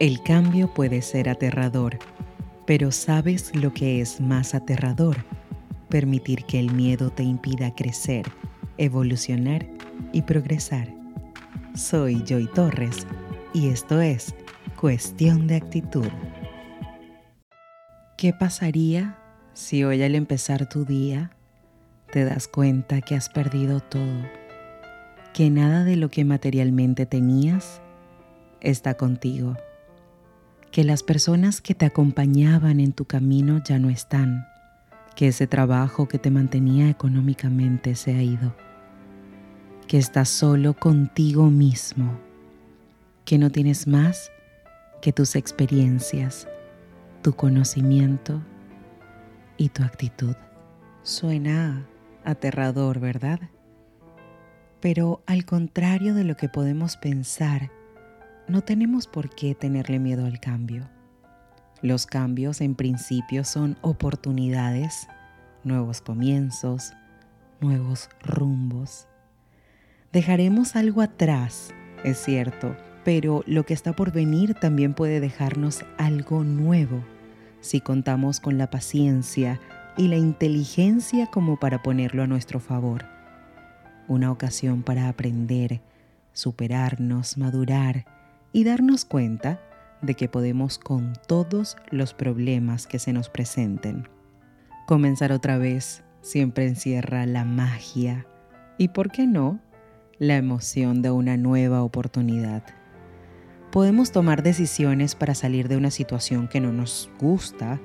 El cambio puede ser aterrador, pero ¿sabes lo que es más aterrador? Permitir que el miedo te impida crecer, evolucionar y progresar. Soy Joy Torres y esto es Cuestión de Actitud. ¿Qué pasaría si hoy al empezar tu día te das cuenta que has perdido todo? Que nada de lo que materialmente tenías está contigo. Que las personas que te acompañaban en tu camino ya no están. Que ese trabajo que te mantenía económicamente se ha ido. Que estás solo contigo mismo. Que no tienes más que tus experiencias tu conocimiento y tu actitud. Suena aterrador, ¿verdad? Pero al contrario de lo que podemos pensar, no tenemos por qué tenerle miedo al cambio. Los cambios en principio son oportunidades, nuevos comienzos, nuevos rumbos. Dejaremos algo atrás, es cierto, pero lo que está por venir también puede dejarnos algo nuevo si contamos con la paciencia y la inteligencia como para ponerlo a nuestro favor. Una ocasión para aprender, superarnos, madurar y darnos cuenta de que podemos con todos los problemas que se nos presenten. Comenzar otra vez siempre encierra la magia y, ¿por qué no?, la emoción de una nueva oportunidad podemos tomar decisiones para salir de una situación que no nos gusta,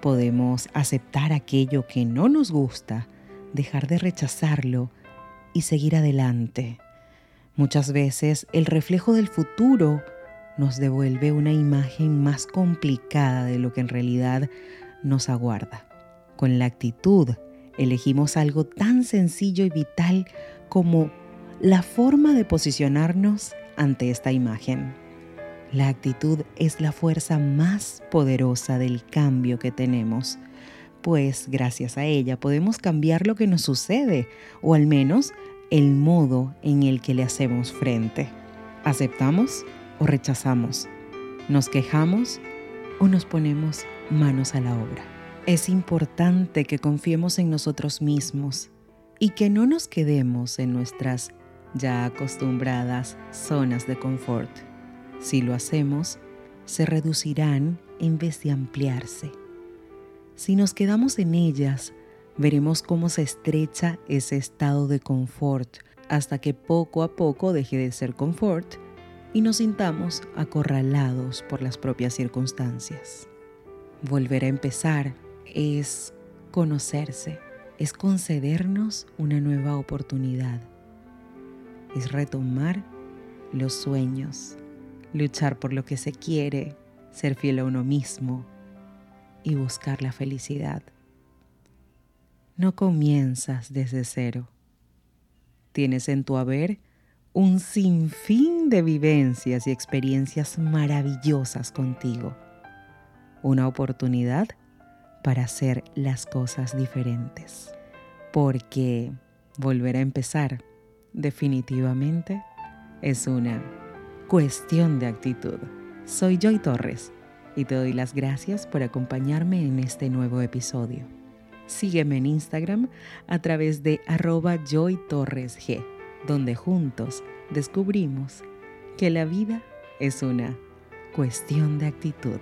podemos aceptar aquello que no nos gusta, dejar de rechazarlo y seguir adelante. Muchas veces el reflejo del futuro nos devuelve una imagen más complicada de lo que en realidad nos aguarda. Con la actitud elegimos algo tan sencillo y vital como la forma de posicionarnos ante esta imagen. La actitud es la fuerza más poderosa del cambio que tenemos, pues gracias a ella podemos cambiar lo que nos sucede, o al menos el modo en el que le hacemos frente. ¿Aceptamos o rechazamos? ¿Nos quejamos o nos ponemos manos a la obra? Es importante que confiemos en nosotros mismos y que no nos quedemos en nuestras ya acostumbradas zonas de confort si lo hacemos, se reducirán en vez de ampliarse. Si nos quedamos en ellas, veremos cómo se estrecha ese estado de confort hasta que poco a poco deje de ser confort y nos sintamos acorralados por las propias circunstancias. Volver a empezar es conocerse, es concedernos una nueva oportunidad, es retomar los sueños, luchar por lo que se quiere, ser fiel a uno mismo y buscar la felicidad. No comienzas desde cero. Tienes en tu haber un sinfín de vivencias y experiencias maravillosas contigo. Una oportunidad para hacer las cosas diferentes. Porque volver a empezar definitivamente es una Cuestión de actitud. Soy Joy Torres y te doy las gracias por acompañarme en este nuevo episodio. Sígueme en Instagram a través de arroba joytorresg, donde juntos descubrimos que la vida es una cuestión de actitud.